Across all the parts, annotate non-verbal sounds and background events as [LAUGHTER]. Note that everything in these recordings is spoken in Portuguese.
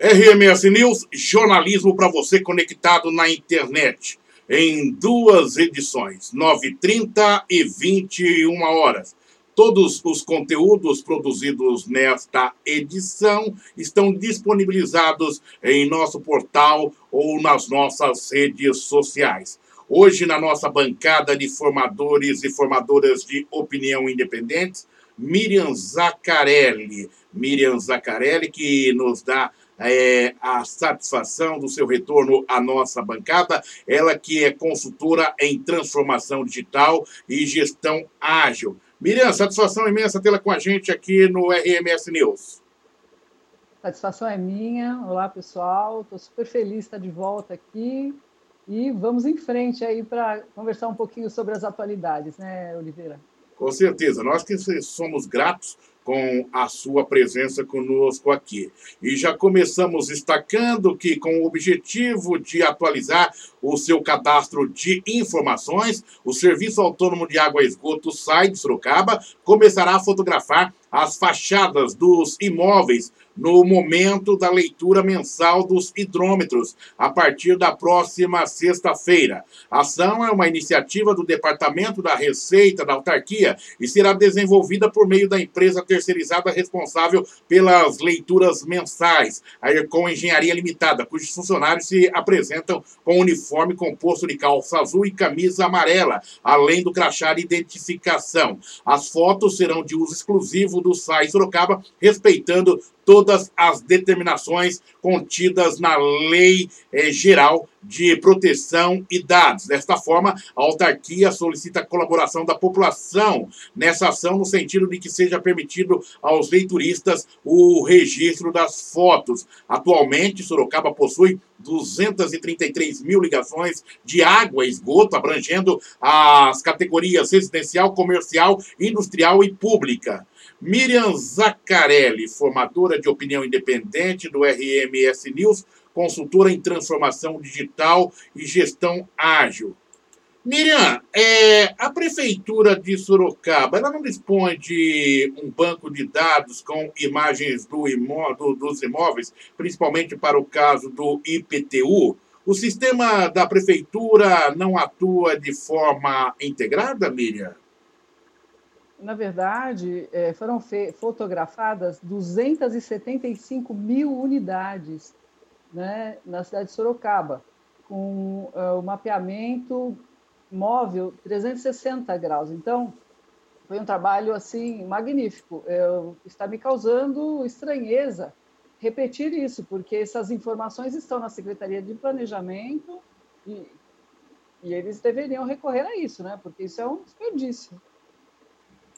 RMS News, jornalismo para você conectado na internet, em duas edições, 9h30 e 21 horas. Todos os conteúdos produzidos nesta edição estão disponibilizados em nosso portal ou nas nossas redes sociais. Hoje, na nossa bancada de formadores e formadoras de opinião independentes, Miriam Zaccarelli. Miriam Zaccarelli, que nos dá é, a satisfação do seu retorno à nossa bancada. Ela que é consultora em transformação digital e gestão ágil. Miriam, satisfação imensa tê-la com a gente aqui no RMS News. Satisfação é minha. Olá, pessoal. Estou super feliz de estar de volta aqui. E vamos em frente aí para conversar um pouquinho sobre as atualidades, né, Oliveira? Com certeza. Nós que somos gratos com a sua presença conosco aqui. E já começamos destacando que, com o objetivo de atualizar o seu cadastro de informações, o Serviço Autônomo de Água e Esgoto SAI de Sorocaba começará a fotografar as fachadas dos imóveis no momento da leitura mensal dos hidrômetros, a partir da próxima sexta-feira. A ação é uma iniciativa do Departamento da Receita da Autarquia e será desenvolvida por meio da empresa terceirizada responsável pelas leituras mensais, a Ercom Engenharia Limitada, cujos funcionários se apresentam com uniforme composto de calça azul e camisa amarela, além do crachá de identificação. As fotos serão de uso exclusivo do SAI Sorocaba, respeitando todas as determinações contidas na Lei eh, Geral de Proteção e Dados. Desta forma, a autarquia solicita a colaboração da população nessa ação, no sentido de que seja permitido aos leituristas o registro das fotos. Atualmente, Sorocaba possui 233 mil ligações de água e esgoto, abrangendo as categorias residencial, comercial, industrial e pública. Miriam Zaccarelli, formadora de opinião independente do RMS News, consultora em transformação digital e gestão ágil. Miriam, é, a Prefeitura de Sorocaba ela não dispõe de um banco de dados com imagens do imó do, dos imóveis, principalmente para o caso do IPTU? O sistema da Prefeitura não atua de forma integrada, Miriam? Na verdade, é, foram fotografadas 275 mil unidades né, na cidade de Sorocaba, com uh, o mapeamento móvel 360 graus. Então, foi um trabalho assim magnífico. Eu, está me causando estranheza repetir isso, porque essas informações estão na Secretaria de Planejamento e, e eles deveriam recorrer a isso, né? Porque isso é um desperdício.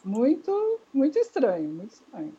Muito, muito estranho, muito estranho.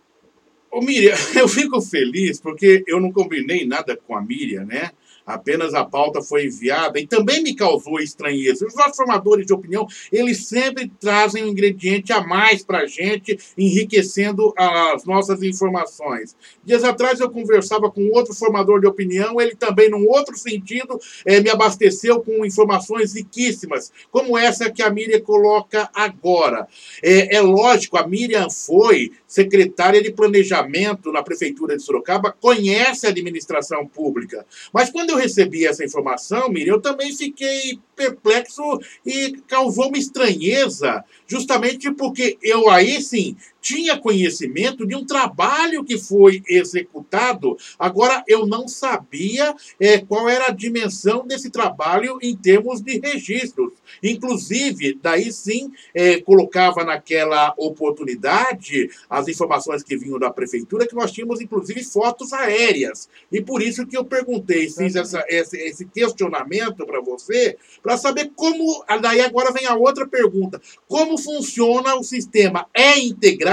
Ô, Miriam, [LAUGHS] eu fico feliz porque eu não combinei nada com a Miriam, né? Apenas a pauta foi enviada e também me causou estranheza. Os nossos formadores de opinião, eles sempre trazem um ingrediente a mais para a gente, enriquecendo as nossas informações. Dias atrás eu conversava com outro formador de opinião, ele também, num outro sentido, é, me abasteceu com informações riquíssimas, como essa que a Miriam coloca agora. É, é lógico, a Miriam foi secretária de planejamento na Prefeitura de Sorocaba, conhece a administração pública, mas quando eu recebi essa informação, Miriam, eu também fiquei perplexo e causou uma estranheza, justamente porque eu aí sim tinha conhecimento de um trabalho que foi executado, agora eu não sabia é, qual era a dimensão desse trabalho em termos de registros. Inclusive, daí sim, é, colocava naquela oportunidade as informações que vinham da prefeitura, que nós tínhamos inclusive fotos aéreas. E por isso que eu perguntei, fiz essa, esse, esse questionamento para você, para saber como. Daí agora vem a outra pergunta: como funciona o sistema? É integrado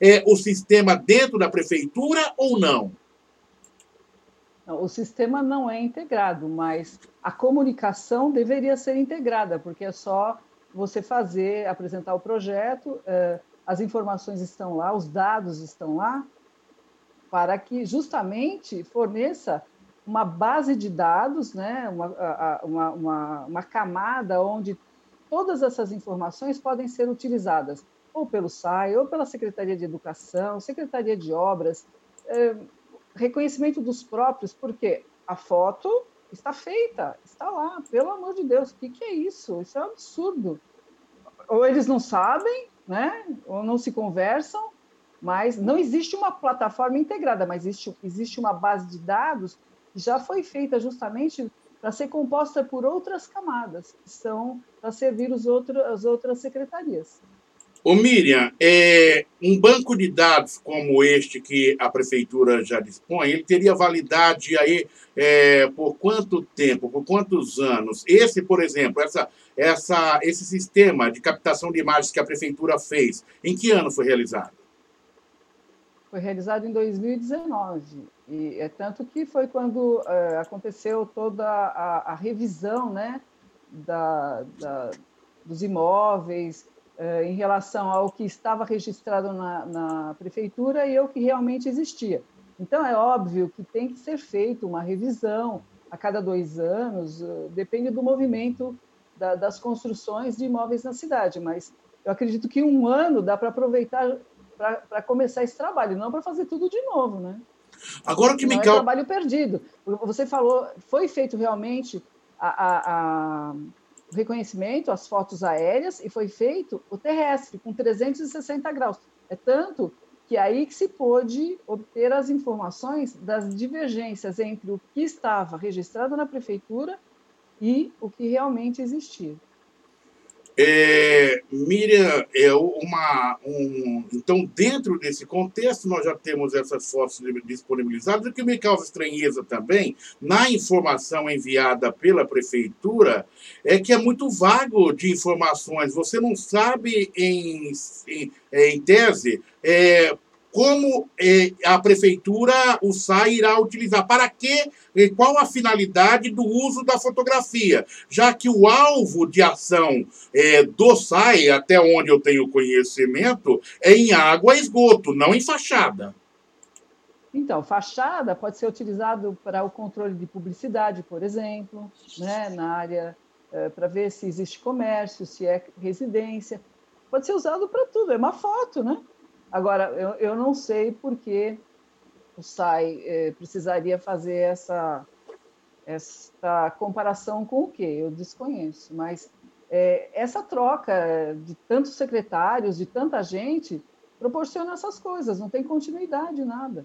é, o sistema dentro da prefeitura ou não? O sistema não é integrado, mas a comunicação deveria ser integrada, porque é só você fazer, apresentar o projeto, é, as informações estão lá, os dados estão lá, para que justamente forneça uma base de dados, né, uma, uma, uma, uma, camada onde todas essas informações podem ser utilizadas, ou pelo SAI, ou pela Secretaria de Educação, Secretaria de Obras, é, reconhecimento dos próprios, porque a foto está feita, está lá, pelo amor de Deus, o que, que é isso? Isso é um absurdo. Ou eles não sabem, né? ou não se conversam, mas não existe uma plataforma integrada, mas existe, existe uma base de dados que já foi feita justamente para ser composta por outras camadas, que são para servir os outro, as outras secretarias. Ô Miriam, é, um banco de dados como este que a prefeitura já dispõe, ele teria validade aí é, por quanto tempo, por quantos anos? Esse, por exemplo, essa, essa, esse sistema de captação de imagens que a prefeitura fez, em que ano foi realizado? Foi realizado em 2019. E é tanto que foi quando é, aconteceu toda a, a revisão né, da, da, dos imóveis, em relação ao que estava registrado na, na prefeitura e ao que realmente existia. Então, é óbvio que tem que ser feita uma revisão a cada dois anos, eh, depende do movimento da, das construções de imóveis na cidade, mas eu acredito que um ano dá para aproveitar para começar esse trabalho, não para fazer tudo de novo, né? Agora que não me é trabalho perdido. Você falou, foi feito realmente a, a, a reconhecimento, as fotos aéreas, e foi feito o terrestre, com 360 graus. É tanto que aí que se pôde obter as informações das divergências entre o que estava registrado na prefeitura e o que realmente existia. É, Miriam, é uma, um, então, dentro desse contexto, nós já temos essas fotos disponibilizadas. O que me causa estranheza também, na informação enviada pela prefeitura, é que é muito vago de informações. Você não sabe, em, em, em tese, é, como eh, a prefeitura, o SAI, irá utilizar, para que, e qual a finalidade do uso da fotografia, já que o alvo de ação eh, do SAI, até onde eu tenho conhecimento, é em água e esgoto, não em fachada. Então, fachada pode ser utilizado para o controle de publicidade, por exemplo, né, na área eh, para ver se existe comércio, se é residência. Pode ser usado para tudo, é uma foto, né? Agora, eu, eu não sei por que o SAI eh, precisaria fazer essa, essa comparação com o quê? Eu desconheço, mas eh, essa troca de tantos secretários, de tanta gente, proporciona essas coisas, não tem continuidade, nada.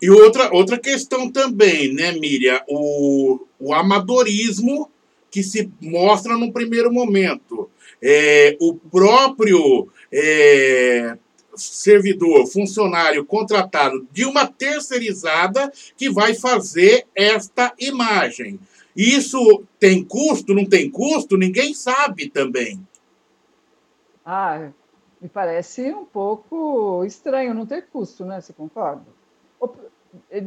E outra, outra questão também, né, Miriam? O, o amadorismo que se mostra no primeiro momento. É, o próprio é, servidor, funcionário contratado de uma terceirizada que vai fazer esta imagem. Isso tem custo, não tem custo? Ninguém sabe também. Ah, me parece um pouco estranho não ter custo, né? Você concorda?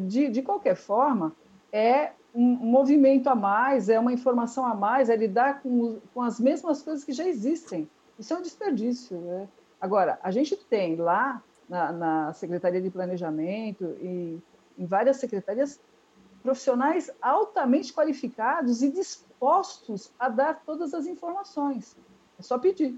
De, de qualquer forma, é um movimento a mais, é uma informação a mais, é lidar com, com as mesmas coisas que já existem. Isso é um desperdício. Né? Agora, a gente tem lá na, na Secretaria de Planejamento e em várias secretarias profissionais altamente qualificados e dispostos a dar todas as informações. É só pedir.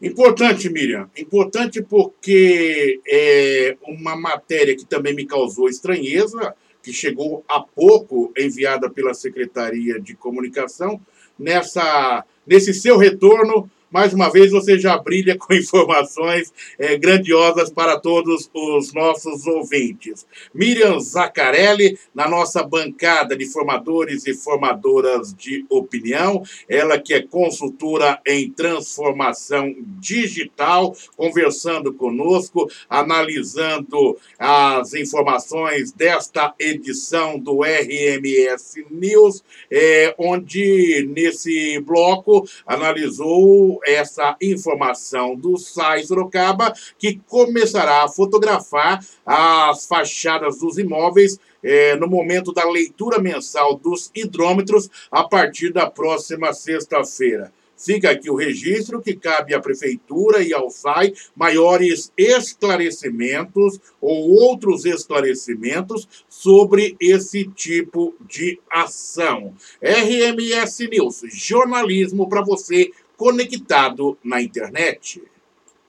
Importante, Miriam. Importante porque é uma matéria que também me causou estranheza, que chegou há pouco, enviada pela Secretaria de Comunicação, nessa, nesse seu retorno mais uma vez, você já brilha com [LAUGHS] informações é, grandiosas para todos os nossos ouvintes. Miriam Zaccarelli, na nossa bancada de formadores e formadoras de opinião, ela que é consultora em transformação digital, conversando conosco, analisando as informações desta edição do RMS News, é, onde nesse bloco analisou essa informação do SAI Sorocaba, que começará a fotografar as fachadas dos imóveis é, no momento da leitura mensal dos hidrômetros a partir da próxima sexta-feira. Fica aqui o registro que cabe à Prefeitura e ao SAI maiores esclarecimentos ou outros esclarecimentos sobre esse tipo de ação. RMS News, jornalismo para você conectado na internet.